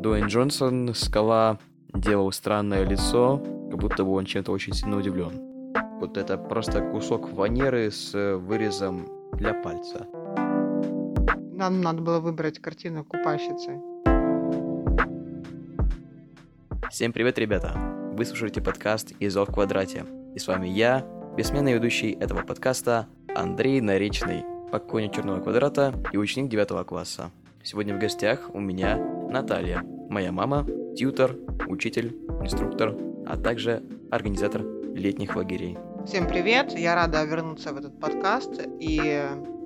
Дуэйн Джонсон, скала, делал странное лицо, как будто бы он чем-то очень сильно удивлен. Вот это просто кусок фанеры с вырезом для пальца. Нам надо было выбрать картину купальщицы. Всем привет, ребята! Вы слушаете подкаст «Изо в квадрате». И с вами я, бессменный ведущий этого подкаста Андрей Наречный, покойник Черного квадрата и ученик 9 класса. Сегодня в гостях у меня Наталья, моя мама, тьютер, учитель, инструктор, а также организатор летних лагерей. Всем привет! Я рада вернуться в этот подкаст и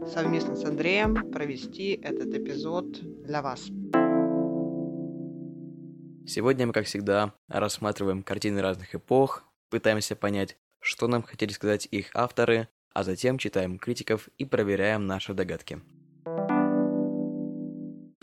совместно с Андреем провести этот эпизод для вас. Сегодня мы, как всегда, рассматриваем картины разных эпох, пытаемся понять, что нам хотели сказать их авторы, а затем читаем критиков и проверяем наши догадки.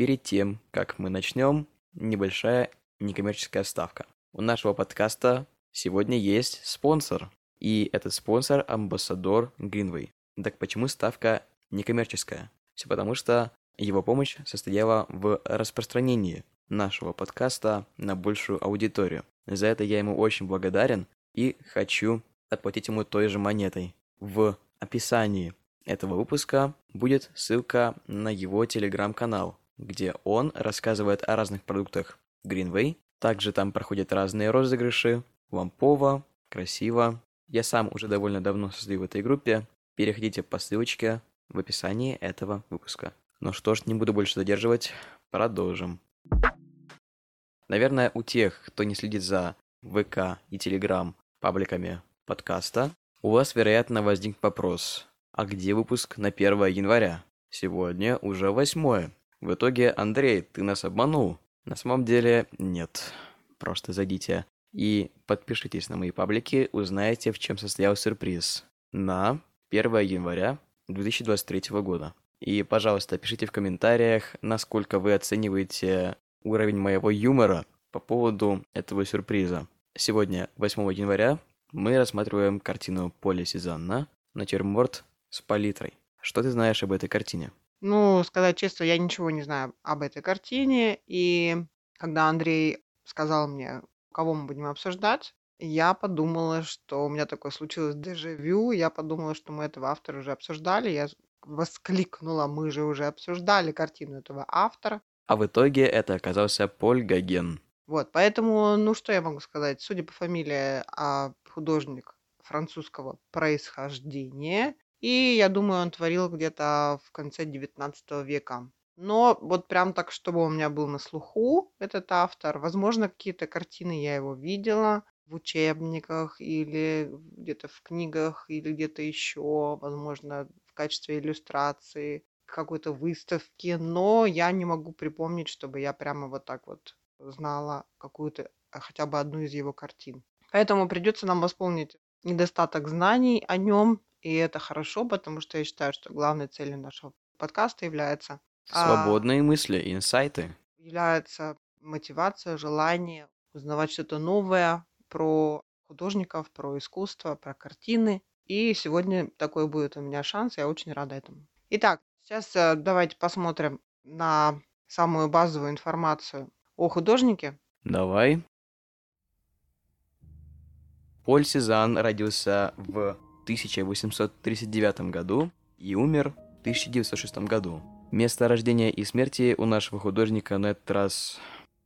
Перед тем, как мы начнем, небольшая некоммерческая ставка. У нашего подкаста сегодня есть спонсор, и этот спонсор – амбассадор Greenway. Так почему ставка некоммерческая? Все потому, что его помощь состояла в распространении нашего подкаста на большую аудиторию. За это я ему очень благодарен и хочу отплатить ему той же монетой. В описании этого выпуска будет ссылка на его телеграм-канал, где он рассказывает о разных продуктах Greenway. Также там проходят разные розыгрыши, лампово, красиво. Я сам уже довольно давно состою в этой группе. Переходите по ссылочке в описании этого выпуска. Ну что ж, не буду больше задерживать, продолжим. Наверное, у тех, кто не следит за ВК и Телеграм пабликами подкаста, у вас, вероятно, возник вопрос, а где выпуск на 1 января? Сегодня уже 8. В итоге, Андрей, ты нас обманул. На самом деле, нет. Просто зайдите и подпишитесь на мои паблики, узнаете, в чем состоял сюрприз. На 1 января 2023 года. И, пожалуйста, пишите в комментариях, насколько вы оцениваете уровень моего юмора по поводу этого сюрприза. Сегодня, 8 января, мы рассматриваем картину Поля Сезанна «Натюрморт с палитрой». Что ты знаешь об этой картине? Ну, сказать честно, я ничего не знаю об этой картине. И когда Андрей сказал мне, кого мы будем обсуждать, я подумала, что у меня такое случилось дежавю. Я подумала, что мы этого автора уже обсуждали. Я воскликнула, мы же уже обсуждали картину этого автора. А в итоге это оказался Поль Гоген. Вот, поэтому, ну что я могу сказать? Судя по фамилии, а художник французского происхождения. И я думаю, он творил где-то в конце 19 века. Но вот прям так, чтобы у меня был на слуху этот автор. Возможно, какие-то картины я его видела в учебниках или где-то в книгах или где-то еще, возможно, в качестве иллюстрации какой-то выставки, но я не могу припомнить, чтобы я прямо вот так вот знала какую-то, хотя бы одну из его картин. Поэтому придется нам восполнить недостаток знаний о нем и это хорошо, потому что я считаю, что главной целью нашего подкаста является а, Свободные мысли, инсайты. является мотивация, желание узнавать что-то новое про художников, про искусство, про картины. И сегодня такой будет у меня шанс, я очень рада этому. Итак, сейчас э, давайте посмотрим на самую базовую информацию о художнике. Давай. Поль Сезанн родился в 1839 году и умер в 1906 году. Место рождения и смерти у нашего художника на этот раз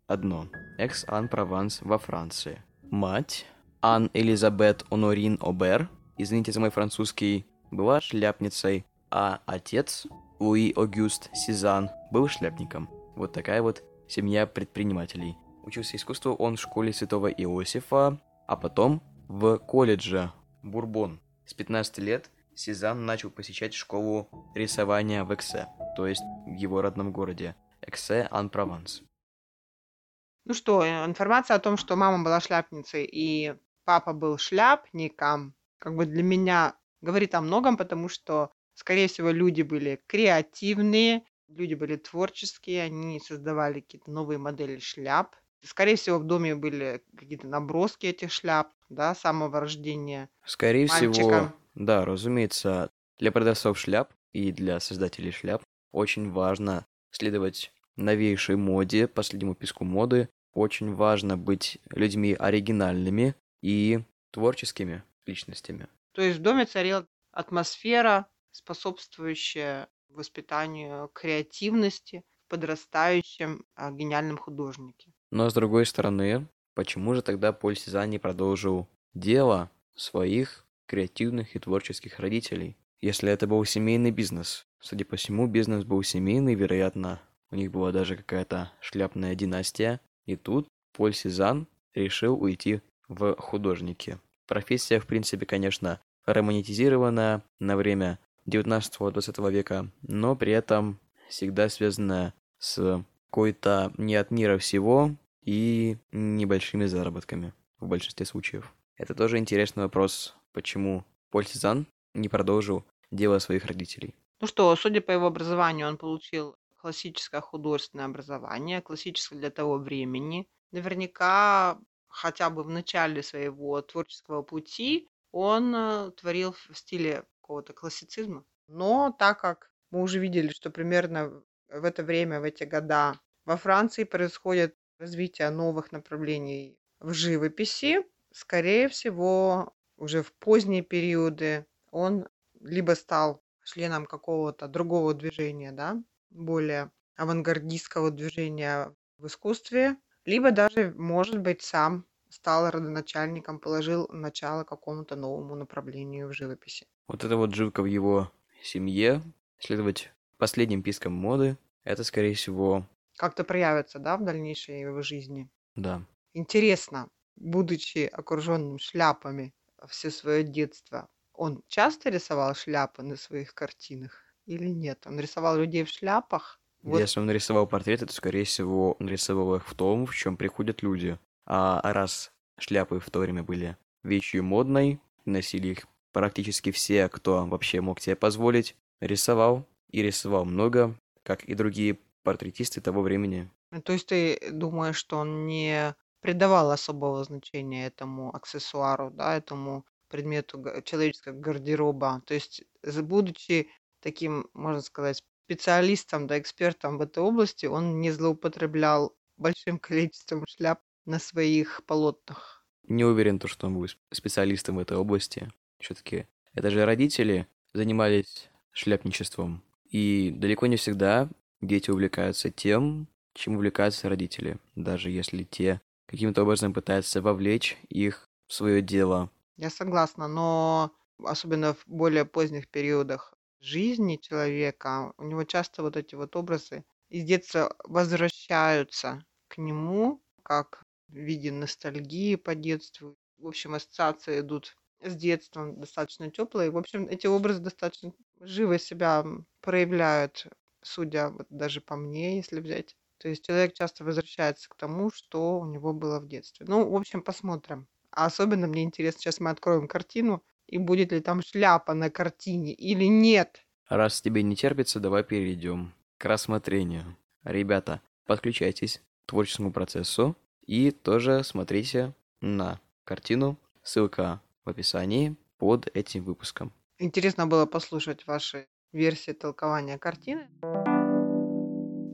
одно. Экс-Ан-Прованс во Франции. Мать Ан Элизабет Онорин Обер, извините за мой французский, была шляпницей, а отец Луи Огюст Сезан был шляпником. Вот такая вот семья предпринимателей. Учился искусству он в школе Святого Иосифа, а потом в колледже Бурбон. С 15 лет Сезанн начал посещать школу рисования в Эксе, то есть в его родном городе Эксе ан Прованс. Ну что, э, информация о том, что мама была шляпницей и папа был шляпником, как бы для меня говорит о многом, потому что, скорее всего, люди были креативные, люди были творческие, они создавали какие-то новые модели шляп. Скорее всего, в доме были какие-то наброски этих шляп, да, самого рождения Скорее мальчика. всего, да, разумеется, для продавцов шляп и для создателей шляп очень важно следовать новейшей моде, последнему писку моды, очень важно быть людьми оригинальными и творческими личностями. То есть в доме царила атмосфера, способствующая воспитанию креативности в подрастающем а, гениальном художнике. Но с другой стороны, почему же тогда Поль Сезанн не продолжил дело своих креативных и творческих родителей? Если это был семейный бизнес. Судя по всему, бизнес был семейный, вероятно, у них была даже какая-то шляпная династия. И тут Поль Сезанн решил уйти в художники. Профессия, в принципе, конечно, романтизированная на время 19-20 века, но при этом всегда связанная с какой-то не от мира всего и небольшими заработками в большинстве случаев. Это тоже интересный вопрос, почему Поль Сезанн не продолжил дело своих родителей. Ну что, судя по его образованию, он получил классическое художественное образование, классическое для того времени. Наверняка хотя бы в начале своего творческого пути он э, творил в стиле какого-то классицизма. Но так как мы уже видели, что примерно в это время, в эти года во Франции происходит развитие новых направлений в живописи, скорее всего, уже в поздние периоды он либо стал членом какого-то другого движения, да, более авангардистского движения в искусстве, либо даже, может быть, сам стал родоначальником, положил начало какому-то новому направлению в живописи. Вот это вот жилка в его семье, следовать последним пискам моды, это, скорее всего... Как-то проявится, да, в дальнейшей его жизни? Да. Интересно, будучи окруженным шляпами все свое детство, он часто рисовал шляпы на своих картинах или нет? Он рисовал людей в шляпах? Вот. Если он нарисовал портреты, то, скорее всего, он рисовал их в том, в чем приходят люди. А раз шляпы в то время были вещью модной, носили их практически все, кто вообще мог себе позволить, рисовал и рисовал много, как и другие портретисты того времени. То есть ты думаешь, что он не придавал особого значения этому аксессуару, да, этому предмету человеческого гардероба. То есть, будучи таким, можно сказать, специалистом, да, экспертом в этой области, он не злоупотреблял большим количеством шляп на своих полотнах. Не уверен, то, что он был специалистом в этой области. Все-таки это же родители занимались шляпничеством. И далеко не всегда дети увлекаются тем, чем увлекаются родители, даже если те каким-то образом пытаются вовлечь их в свое дело. Я согласна, но особенно в более поздних периодах жизни человека, у него часто вот эти вот образы из детства возвращаются к нему, как в виде ностальгии по детству. В общем, ассоциации идут с детством достаточно теплые. В общем, эти образы достаточно живо себя проявляют, судя вот даже по мне, если взять. То есть человек часто возвращается к тому, что у него было в детстве. Ну, в общем, посмотрим. А особенно мне интересно, сейчас мы откроем картину, и будет ли там шляпа на картине или нет. Раз тебе не терпится, давай перейдем к рассмотрению. Ребята, подключайтесь к творческому процессу и тоже смотрите на картину. Ссылка в описании под этим выпуском. Интересно было послушать ваши версии толкования картины.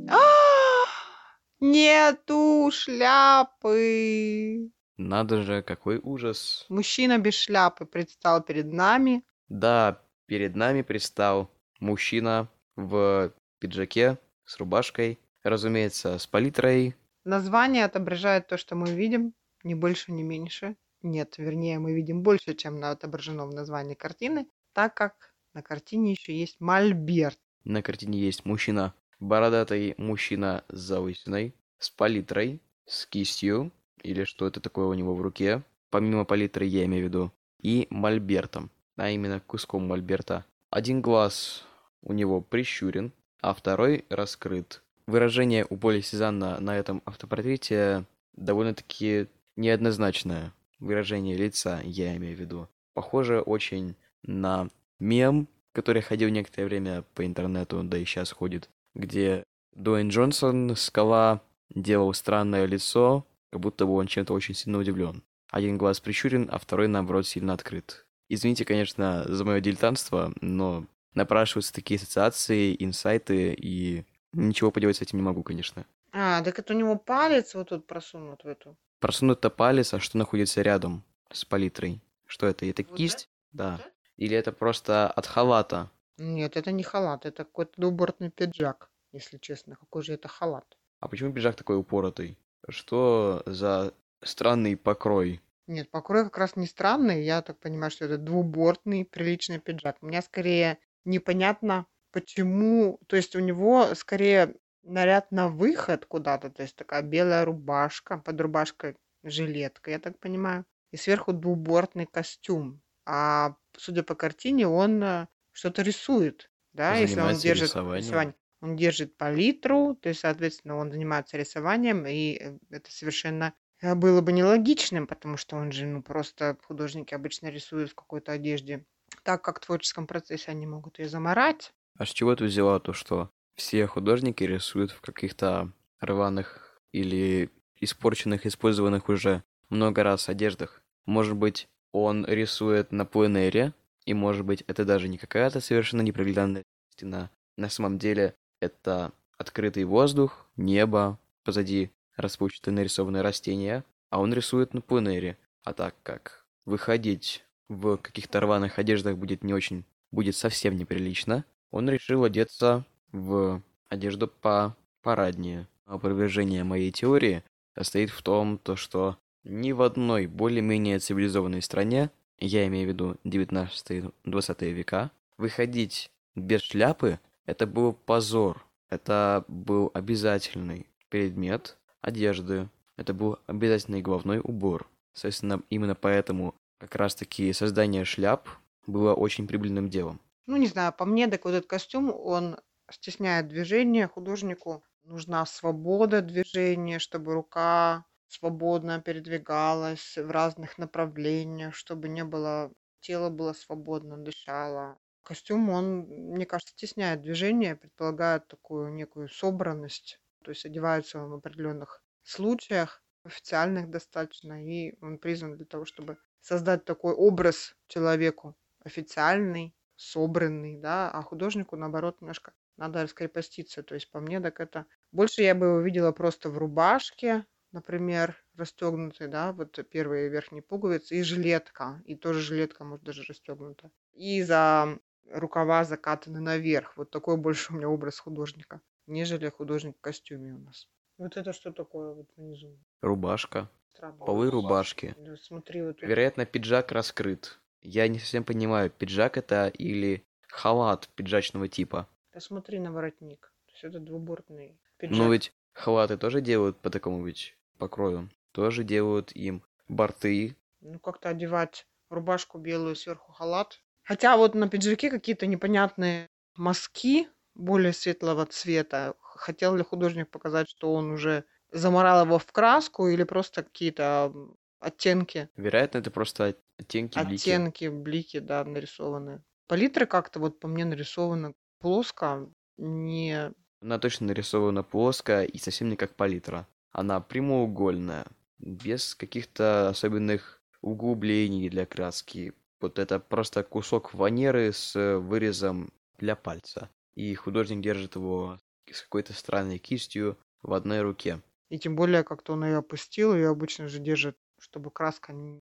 А! Нету шляпы. Надо же, какой ужас. Мужчина без шляпы предстал перед нами. Да, перед нами предстал мужчина в пиджаке с рубашкой, разумеется, с палитрой. Название отображает то, что мы видим, ни больше, ни меньше. Нет, вернее, мы видим больше, чем отображено в названии картины, так как на картине еще есть мольберт. На картине есть мужчина, бородатый мужчина с заусиной, с палитрой, с кистью, или что это такое у него в руке, помимо палитры я имею в виду, и мольбертом, а именно куском мольберта. Один глаз у него прищурен, а второй раскрыт. Выражение у Поля Сезанна на этом автопортрете довольно-таки неоднозначное. Выражение лица, я имею в виду. Похоже очень на мем, который ходил некоторое время по интернету, да и сейчас ходит, где Дуэйн Джонсон, скала, делал странное лицо, как будто бы он чем-то очень сильно удивлен. Один глаз прищурен, а второй, наоборот, сильно открыт. Извините, конечно, за мое дилетантство, но напрашиваются такие ассоциации, инсайты, и ничего поделать с этим не могу, конечно. А, так это у него палец вот тут просунут в эту. Просунут-то палец, а что находится рядом с палитрой? Что это? Это Вот кисть? это? Да. Это? Или это просто от халата? Нет, это не халат, это какой-то двубортный пиджак, если честно. Какой же это халат? А почему пиджак такой упоротый? Что за странный покрой? Нет, покрой как раз не странный. Я так понимаю, что это двубортный приличный пиджак. У меня скорее непонятно, почему... То есть у него скорее наряд на выход куда-то. То есть такая белая рубашка, под рубашкой жилетка, я так понимаю. И сверху двубортный костюм. А судя по картине, он э, что-то рисует. Да, если он держит рисованием. рисование. Он держит палитру, то есть, соответственно, он занимается рисованием, и э, это совершенно э, было бы нелогичным, потому что он же, ну, просто художники обычно рисуют в какой-то одежде. Так как в творческом процессе они могут ее заморать. А с чего ты взяла то, что все художники рисуют в каких-то рваных или испорченных, использованных уже много раз одеждах? Может быть, он рисует на пленэре, и может быть, это даже не какая-то совершенно непроглядная стена. На самом деле, это открытый воздух, небо, позади распущенные нарисованные растения, а он рисует на пленэре. А так как выходить в каких-то рваных одеждах будет не очень, будет совсем неприлично, он решил одеться в одежду по параднее. Опровержение моей теории состоит в том, то, что ни в одной более-менее цивилизованной стране, я имею в виду 19-20 века, выходить без шляпы – это был позор. Это был обязательный предмет одежды. Это был обязательный головной убор. Соответственно, именно поэтому как раз-таки создание шляп было очень прибыльным делом. Ну, не знаю, по мне, так вот этот костюм, он стесняет движение. Художнику нужна свобода движения, чтобы рука свободно передвигалась в разных направлениях, чтобы не было, тело было свободно, дышало. Костюм, он, мне кажется, стесняет движение, предполагает такую некую собранность. То есть одевается он в определенных случаях, официальных достаточно, и он призван для того, чтобы создать такой образ человеку официальный, собранный, да, а художнику, наоборот, немножко надо раскрепоститься. То есть по мне, так это... Больше я бы его видела просто в рубашке, например, расстегнутой, да, вот первые верхние пуговицы, и жилетка, и тоже жилетка, может, даже расстегнута. И за рукава закатаны наверх. Вот такой больше у меня образ художника, нежели художник в костюме у нас. Вот это что такое вот внизу? Рубашка, Странно. полы рубашки. Да, смотри, вот Вероятно, пиджак раскрыт. Я не совсем понимаю, пиджак это или халат пиджачного типа. Посмотри на воротник. То есть это двубортный пиджак. Но ведь халаты тоже делают по такому ведь покрою. Тоже делают им борты. Ну, как-то одевать рубашку белую, сверху халат. Хотя вот на пиджаке какие-то непонятные мазки более светлого цвета. Хотел ли художник показать, что он уже заморал его в краску или просто какие-то оттенки, Вероятно, это просто оттенки, блики. оттенки, блики, да, нарисованы. Палитра как-то вот по мне нарисована плоско, не... Она точно нарисована плоско и совсем не как палитра. Она прямоугольная, без каких-то особенных углублений для краски. Вот это просто кусок фанеры с вырезом для пальца. И художник держит его с какой-то странной кистью в одной руке. И тем более как-то он ее опустил, ее обычно же держит, чтобы краска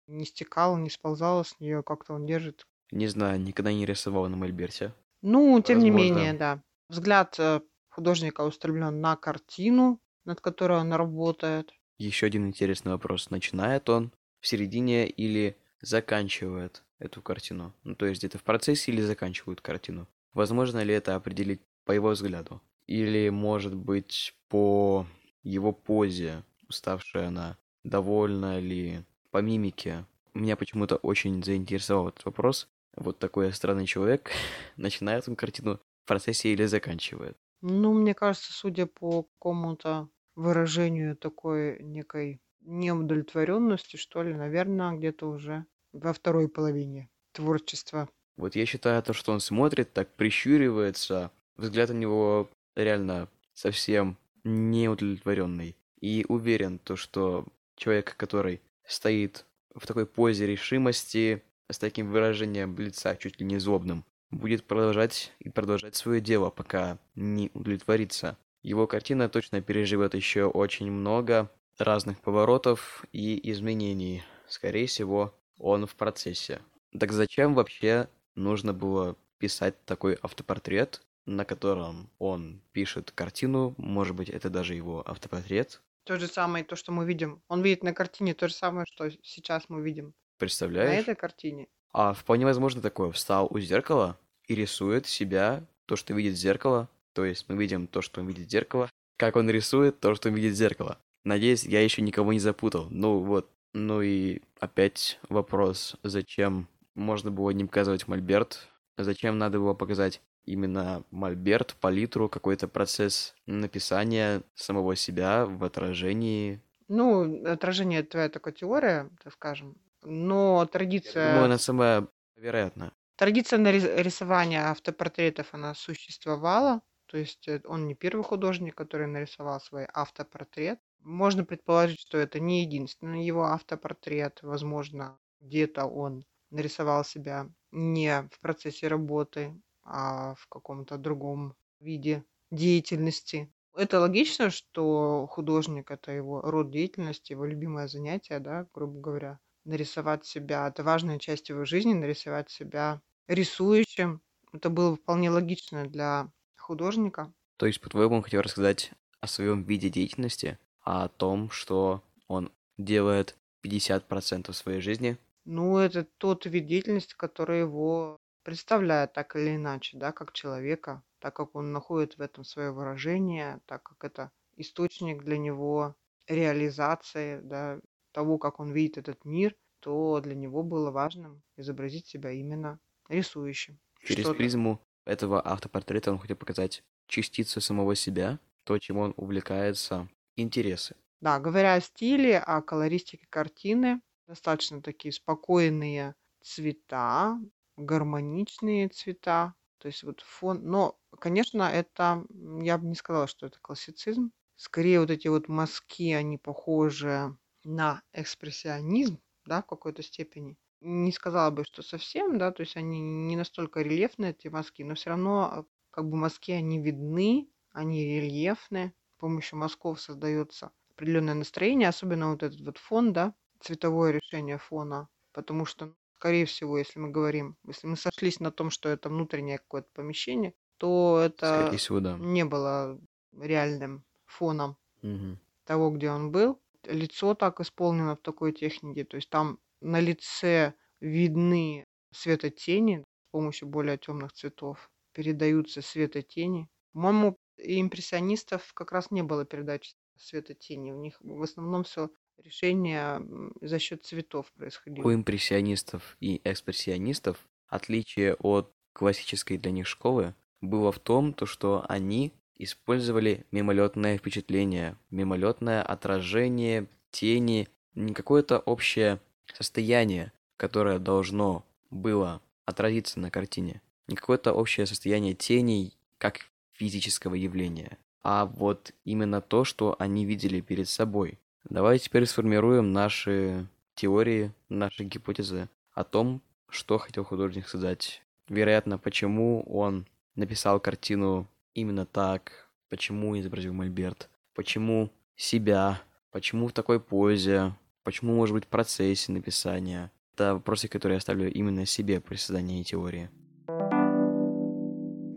не стекала, не сползала с нее, как-то он держит. Не знаю, никогда не рисовал на мольберте. Ну, тем не Возможно. менее, да. Взгляд э, художника устремлен на картину, над которой он работает. Еще один интересный вопрос. Начинает он в середине или заканчивает эту картину? Ну, то есть где-то в процессе или заканчивает картину? Возможно ли это определить по его взгляду? Или, может быть, по его позе, уставшая она, довольна ли, по мимике? Меня почему-то очень заинтересовал этот вопрос. Вот такой странный человек, начинает он картину в процессе или заканчивает? Ну, мне кажется, судя по какому-то выражению такой некой неудовлетворенности, что ли, наверное, где-то уже во второй половине творчества. Вот я считаю то, что он смотрит, так прищуривается, взгляд у него реально совсем неудовлетворенный. И уверен, то, что человек, который стоит в такой позе решимости, с таким выражением лица, чуть ли не злобным, будет продолжать и продолжать свое дело, пока не удовлетворится. Его картина точно переживет еще очень много разных поворотов и изменений. Скорее всего, он в процессе. Так зачем вообще нужно было писать такой автопортрет, на котором он пишет картину, может быть, это даже его автопортрет. То же самое, то, что мы видим. Он видит на картине то же самое, что сейчас мы видим. Представляешь? На этой картине. А вполне возможно такое. Встал у зеркала и рисует себя, то, что видит зеркало. То есть мы видим то, что он видит зеркало. Как он рисует то, что он видит зеркало. Надеюсь, я еще никого не запутал. Ну вот. Ну и опять вопрос, зачем можно было не показывать мольберт? Зачем надо было показать именно мольберт, палитру, какой-то процесс написания самого себя в отражении? Ну, отражение — твоя такая теория, так скажем. Но традиция... Я думаю, она самая вероятная. Традиция рисования автопортретов, она существовала. То есть э, он не первый художник, который нарисовал свой автопортрет. Можно предположить, что это не единственный его автопортрет. Возможно, где-то он нарисовал себя не в процессе работы, а в каком-то другом виде деятельности. Это логично, что художник – это его род деятельности, его любимое занятие, да, грубо говоря. Нарисовать себя – это важная часть его жизни, нарисовать себя рисующим. Это было вполне логично для художника. То есть, по-твоему, он хотел рассказать о своем виде деятельности, а о том, что он делает 50% своей жизни? Ну, это тот вид деятельности, который его представляет так или иначе, да, как человека, так как он находит в этом свое выражение, так как это источник для него реализации, да, того, как он видит этот мир, то для него было важным изобразить себя именно рисующим. Через призму этого автопортрета он хотел показать частицу самого себя, то, чем он увлекается, интересы. Да, говоря о стиле, о колористике картины, достаточно такие спокойные цвета, гармоничные цвета. То есть вот фон... Но, конечно, это... Я бы не сказала, что это классицизм. Скорее вот эти вот мазки, они похожи на экспрессионизм, да, в какой-то степени. Не сказала бы, что совсем, да, то есть они не настолько рельефные, эти мазки, но все равно как бы мазки, они видны, они рельефны. С помощью мазков создается определенное настроение, особенно вот этот вот фон, да, цветовое решение фона, потому что скорее всего, если мы говорим, если мы сошлись на том, что это внутреннее какое-то помещение, то это всего, да. не было реальным фоном угу. того, где он был. Лицо так исполнено в такой технике, то есть там на лице видны светотени с помощью более темных цветов, передаются светотени. По-моему, импрессионистов как раз не было передачи светотени. У них в основном все решение за счет цветов происходило. У импрессионистов и экспрессионистов отличие от классической для них школы было в том, то, что они использовали мимолетное впечатление, мимолетное отражение тени, не какое-то общее состояние, которое должно было отразиться на картине, не какое-то общее состояние теней как физического явления, а вот именно то, что они видели перед собой, Давай теперь сформируем наши теории, наши гипотезы о том, что хотел художник сказать. Вероятно, почему он написал картину именно так, почему изобразил Мольберт, почему себя, почему в такой позе, почему, может быть, в процессе написания. Это вопросы, которые я ставлю именно себе при создании теории.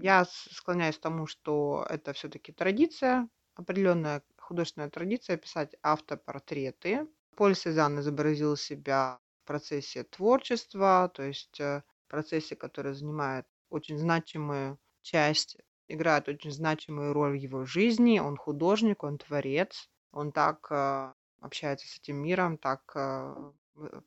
Я склоняюсь к тому, что это все-таки традиция, определенная художественная традиция писать автопортреты. Поль Сезанн изобразил себя в процессе творчества, то есть э, в процессе, который занимает очень значимую часть, играет очень значимую роль в его жизни. Он художник, он творец, он так э, общается с этим миром, так э,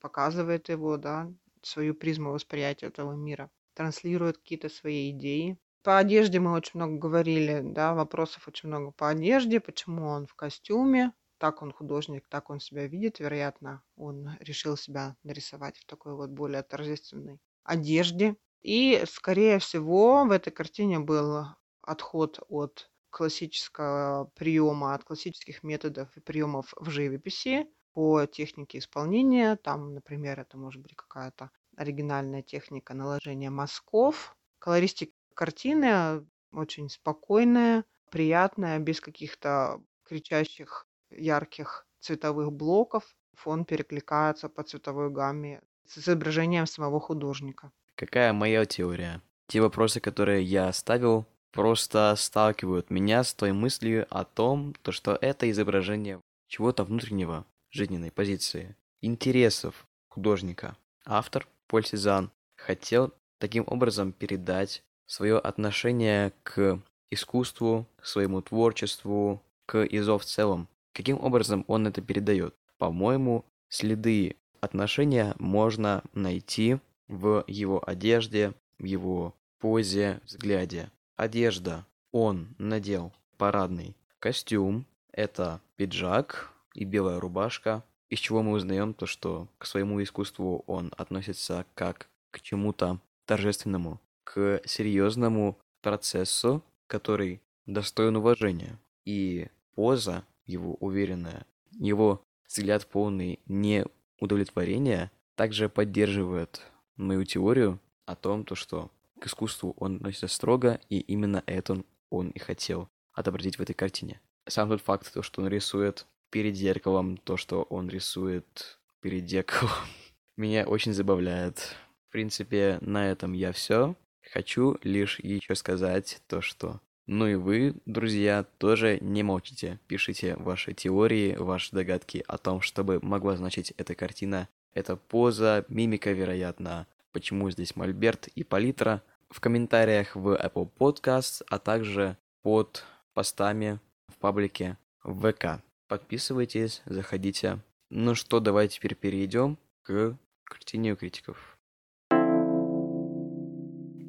показывает его, да, свою призму восприятия этого мира, транслирует какие-то свои идеи. По одежде мы очень много говорили, да, вопросов очень много по одежде, почему он в костюме, так он художник, так он себя видит, вероятно, он решил себя нарисовать в такой вот более торжественной одежде. И, скорее всего, в этой картине был отход от классического приема, от классических методов и приемов в живописи по технике исполнения. Там, например, это может быть какая-то оригинальная техника наложения мазков, Колористика картины очень спокойная, приятная, без каких-то кричащих ярких цветовых блоков. Фон перекликается по цветовой гамме с изображением самого художника. Какая моя теория? Те вопросы, которые я оставил, просто сталкивают меня с той мыслью о том, то, что это изображение чего-то внутреннего, жизненной позиции, интересов художника. Автор Поль Сезанн хотел таким образом передать свое отношение к искусству, к своему творчеству, к ИЗО в целом. Каким образом он это передает? По-моему, следы отношения можно найти в его одежде, в его позе, взгляде. Одежда. Он надел парадный костюм. Это пиджак и белая рубашка, из чего мы узнаем то, что к своему искусству он относится как к чему-то торжественному, к серьезному процессу, который достоин уважения. И поза его уверенная, его взгляд полный неудовлетворения также поддерживает мою теорию о том, то, что к искусству он относится строго, и именно это он и хотел отобразить в этой картине. Сам тот факт, то, что он рисует перед зеркалом, то, что он рисует перед зеркалом, меня очень забавляет. В принципе, на этом я все. Хочу лишь еще сказать то, что ну и вы, друзья, тоже не молчите. Пишите ваши теории, ваши догадки о том, что бы могла значить эта картина. Эта поза, мимика, вероятно, почему здесь мольберт и палитра. В комментариях в Apple Podcast, а также под постами в паблике ВК. Подписывайтесь, заходите. Ну что, давайте теперь перейдем к картине критиков.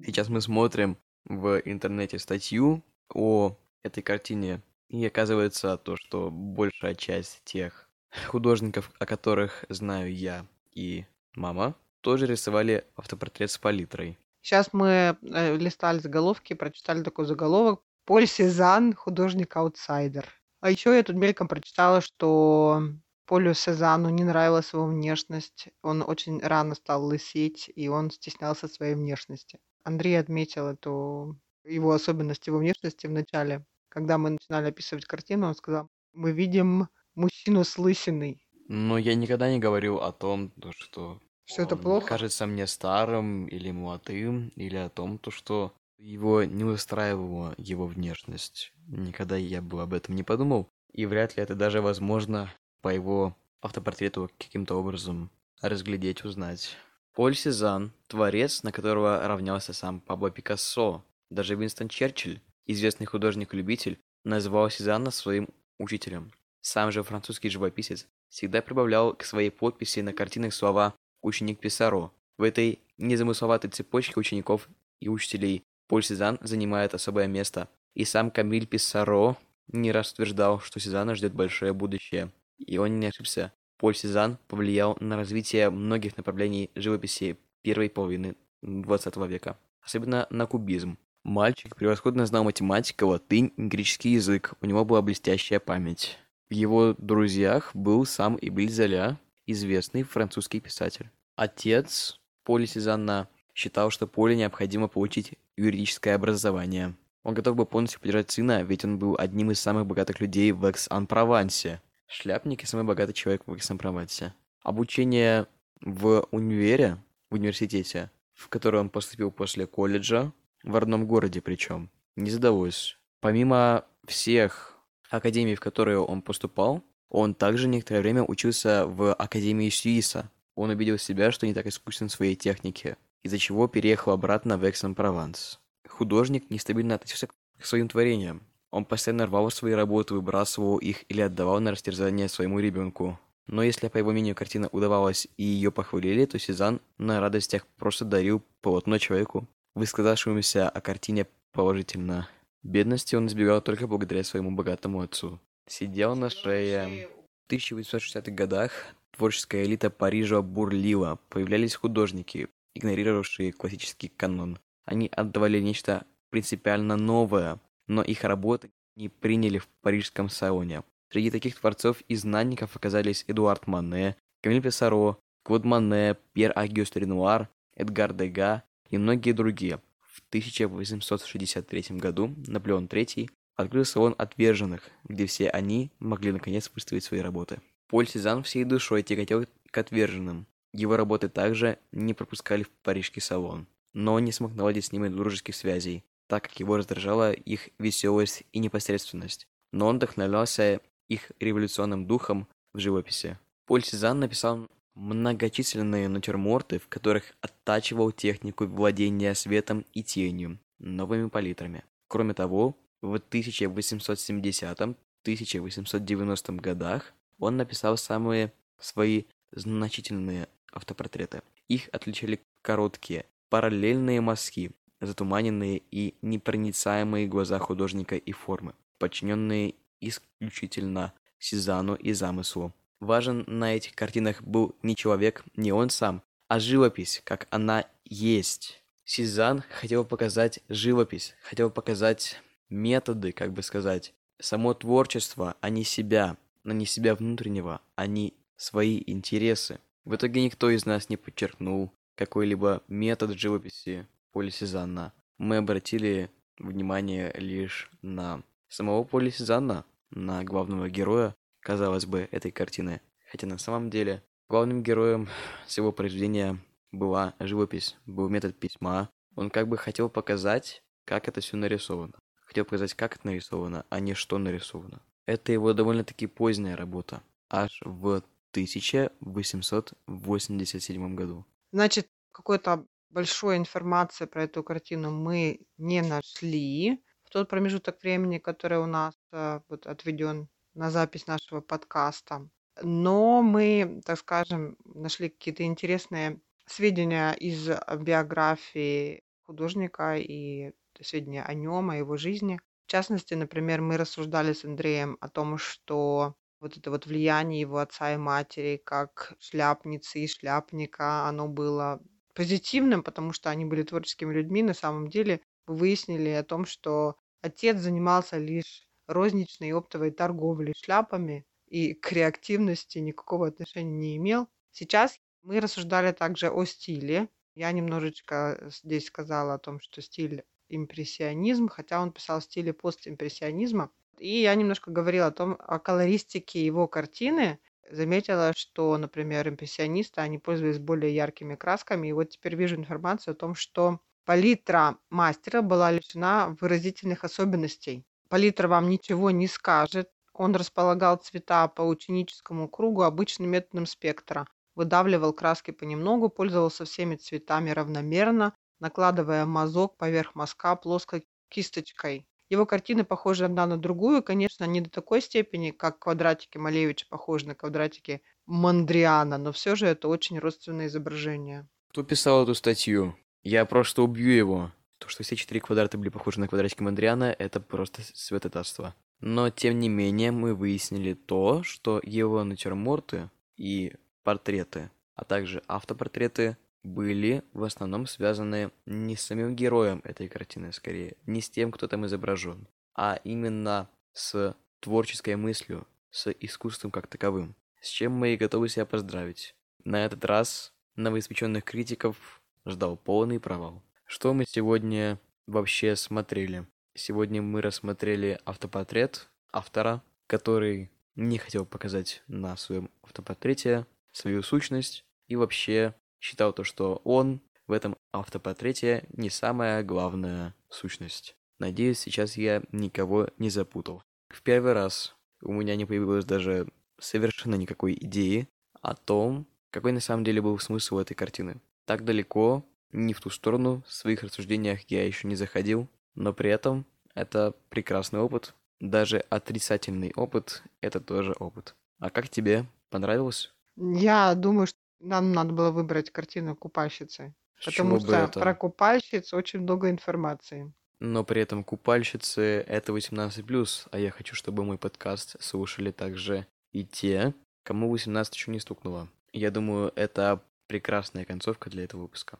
Сейчас мы смотрим в интернете статью о этой картине. И оказывается то, что большая часть тех художников, о которых знаю я и мама, тоже рисовали автопортрет с палитрой. Сейчас мы э, листали заголовки, прочитали такой заголовок. Поль Сезанн, художник-аутсайдер. А еще я тут мельком прочитала, что Полю Сезанну не нравилась его внешность. Он очень рано стал лысеть, и он стеснялся своей внешности. Андрей отметил эту его особенность его внешности в начале. Когда мы начинали описывать картину, он сказал, мы видим мужчину с лысиной. Но я никогда не говорил о том, что Что это плохо? кажется мне старым или молодым, или о том, то, что его не устраивала его внешность. Никогда я бы об этом не подумал, и вряд ли это даже возможно по его автопортрету каким-то образом разглядеть, узнать. Поль Сезанн, творец, на которого равнялся сам Пабло Пикассо. Даже Винстон Черчилль, известный художник-любитель, назвал Сезанна своим учителем. Сам же французский живописец всегда прибавлял к своей подписи на картинах слова «ученик Писаро». В этой незамысловатой цепочке учеников и учителей Поль Сезанн занимает особое место. И сам Камиль Писсаро не раз утверждал, что Сезанна ждет большое будущее. И он не ошибся. Поль Сезанн повлиял на развитие многих направлений живописи первой половины 20 века, особенно на кубизм. Мальчик превосходно знал математику, латынь греческий язык, у него была блестящая память. В его друзьях был сам Эбиль Золя, известный французский писатель. Отец Поля Сезанна считал, что Поле необходимо получить юридическое образование. Он готов был полностью поддержать сына, ведь он был одним из самых богатых людей в Экс-Ан-Провансе. Шляпник и самый богатый человек в Экс-Ан-Провансе. Обучение в универе, в университете, в который он поступил после колледжа, в родном городе причем, не задалось. Помимо всех академий, в которые он поступал, он также некоторое время учился в Академии Сюиса. Он убедил себя, что не так искусен в своей технике, из-за чего переехал обратно в Экс-Ан-Прованс. Художник нестабильно относился к своим творениям. Он постоянно рвал свои работы, выбрасывал их или отдавал на растерзание своему ребенку. Но если, по его мнению, картина удавалась и ее похвалили, то Сезанн на радостях просто дарил полотно человеку, высказавшемуся о картине положительно. Бедности он избегал только благодаря своему богатому отцу. Сидел на шее. В 1860-х годах творческая элита Парижа бурлила, появлялись художники, игнорировавшие классический канон. Они отдавали нечто принципиально новое, но их работы не приняли в парижском салоне. Среди таких творцов и знанников оказались Эдуард Мане, Камиль Писаро, Клод Мане, Пьер Агюст Ренуар, Эдгар Дега и многие другие. В 1863 году Наполеон III открыл салон отверженных, где все они могли наконец выставить свои работы. Поль Сезанн всей душой тяготел к отверженным. Его работы также не пропускали в парижский салон, но не смог наладить с ними дружеских связей, так как его раздражала их веселость и непосредственность. Но он вдохновлялся их революционным духом в живописи. Поль Сезанн написал многочисленные натюрморты, в которых оттачивал технику владения светом и тенью, новыми палитрами. Кроме того, в 1870-1890 годах он написал самые свои значительные автопортреты. Их отличали короткие, параллельные мазки, затуманенные и непроницаемые глаза художника и формы, подчиненные исключительно Сезану и замыслу. Важен на этих картинах был не человек, не он сам, а живопись, как она есть. Сезанн хотел показать живопись, хотел показать методы, как бы сказать, само творчество, а не себя, а не себя внутреннего, а не свои интересы. В итоге никто из нас не подчеркнул какой-либо метод живописи Поля Сезанна. Мы обратили внимание лишь на самого Поля Сезанна, на главного героя, казалось бы, этой картины. Хотя на самом деле главным героем всего произведения была живопись, был метод письма. Он как бы хотел показать, как это все нарисовано. Хотел показать, как это нарисовано, а не что нарисовано. Это его довольно-таки поздняя работа, аж в 1887 году. Значит, какой-то большой информации про эту картину мы не нашли в тот промежуток времени, который у нас э, вот отведен на запись нашего подкаста. Но мы, так скажем, нашли какие-то интересные сведения из биографии художника и сведения о нем, о его жизни. В частности, например, мы рассуждали с Андреем о том, что вот это вот влияние его отца и матери как шляпницы и шляпника, оно было позитивным, потому что они были творческими людьми. На самом деле выяснили о том, что отец занимался лишь розничной и оптовой торговлей шляпами и к реактивности никакого отношения не имел. Сейчас мы рассуждали также о стиле. Я немножечко здесь сказала о том, что стиль импрессионизм, хотя он писал в стиле постимпрессионизма. И я немножко говорила о том, о колористике его картины. Заметила, что, например, импрессионисты, они пользовались более яркими красками. И вот теперь вижу информацию о том, что палитра мастера была лишена выразительных особенностей. Палитра вам ничего не скажет. Он располагал цвета по ученическому кругу обычным методом спектра. Выдавливал краски понемногу, пользовался всеми цветами равномерно, накладывая мазок поверх мазка плоской кисточкой. Его картины похожи одна на другую, конечно, не до такой степени, как квадратики Малевича похожи на квадратики Мандриана, но все же это очень родственное изображение. Кто писал эту статью? Я просто убью его. То, что все четыре квадрата были похожи на квадратики Мандриана, это просто святотатство. Но, тем не менее, мы выяснили то, что его натюрморты и портреты, а также автопортреты были в основном связаны не с самим героем этой картины, скорее, не с тем, кто там изображен, а именно с творческой мыслью, с искусством как таковым, с чем мы и готовы себя поздравить. На этот раз новоиспеченных критиков ждал полный провал. Что мы сегодня вообще смотрели? Сегодня мы рассмотрели автопортрет автора, который не хотел показать на своем автопортрете свою сущность и вообще считал то, что он в этом автопортрете не самая главная сущность. Надеюсь, сейчас я никого не запутал. В первый раз у меня не появилось даже совершенно никакой идеи о том, какой на самом деле был смысл этой картины. Так далеко, не в ту сторону, в своих рассуждениях я еще не заходил, но при этом это прекрасный опыт. Даже отрицательный опыт – это тоже опыт. А как тебе? Понравилось? Я думаю, что нам надо было выбрать картину купальщицы. Потому что это? про купальщиц очень много информации. Но при этом купальщицы это 18+, а я хочу, чтобы мой подкаст слушали также и те, кому 18 еще не стукнуло. Я думаю, это прекрасная концовка для этого выпуска.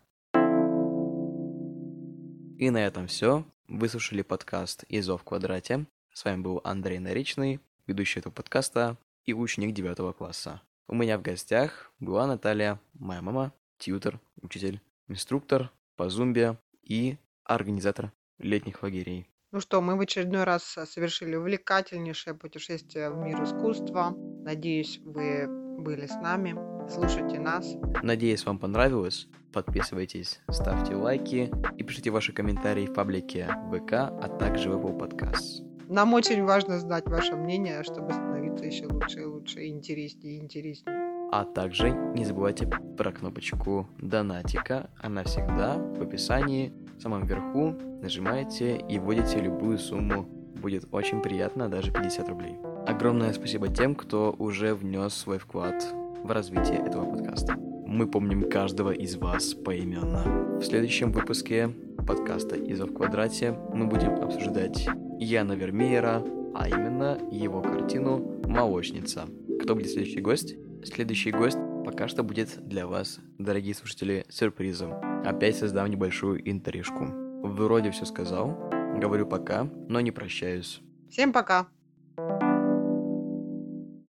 И на этом все. Вы слушали подкаст «Изо в квадрате». С вами был Андрей Наричный, ведущий этого подкаста и ученик 9 класса. У меня в гостях была Наталья, моя мама, тьютер, учитель, инструктор по зумбе и организатор летних лагерей. Ну что, мы в очередной раз совершили увлекательнейшее путешествие в мир искусства. Надеюсь, вы были с нами. Слушайте нас. Надеюсь, вам понравилось. Подписывайтесь, ставьте лайки и пишите ваши комментарии в паблике ВК, а также в Apple Podcasts. Нам очень важно знать ваше мнение, чтобы становиться еще лучше и лучше, интереснее и интереснее. А также не забывайте про кнопочку донатика. Она всегда в описании, в самом верху. Нажимаете и вводите любую сумму. Будет очень приятно, даже 50 рублей. Огромное спасибо тем, кто уже внес свой вклад в развитие этого подкаста. Мы помним каждого из вас поименно. В следующем выпуске подкаста «Изо в квадрате» мы будем обсуждать Яна Вермеера, а именно его картину «Молочница». Кто будет следующий гость? Следующий гость пока что будет для вас, дорогие слушатели, сюрпризом. Опять создам небольшую интрижку. Вроде все сказал, говорю пока, но не прощаюсь. Всем пока!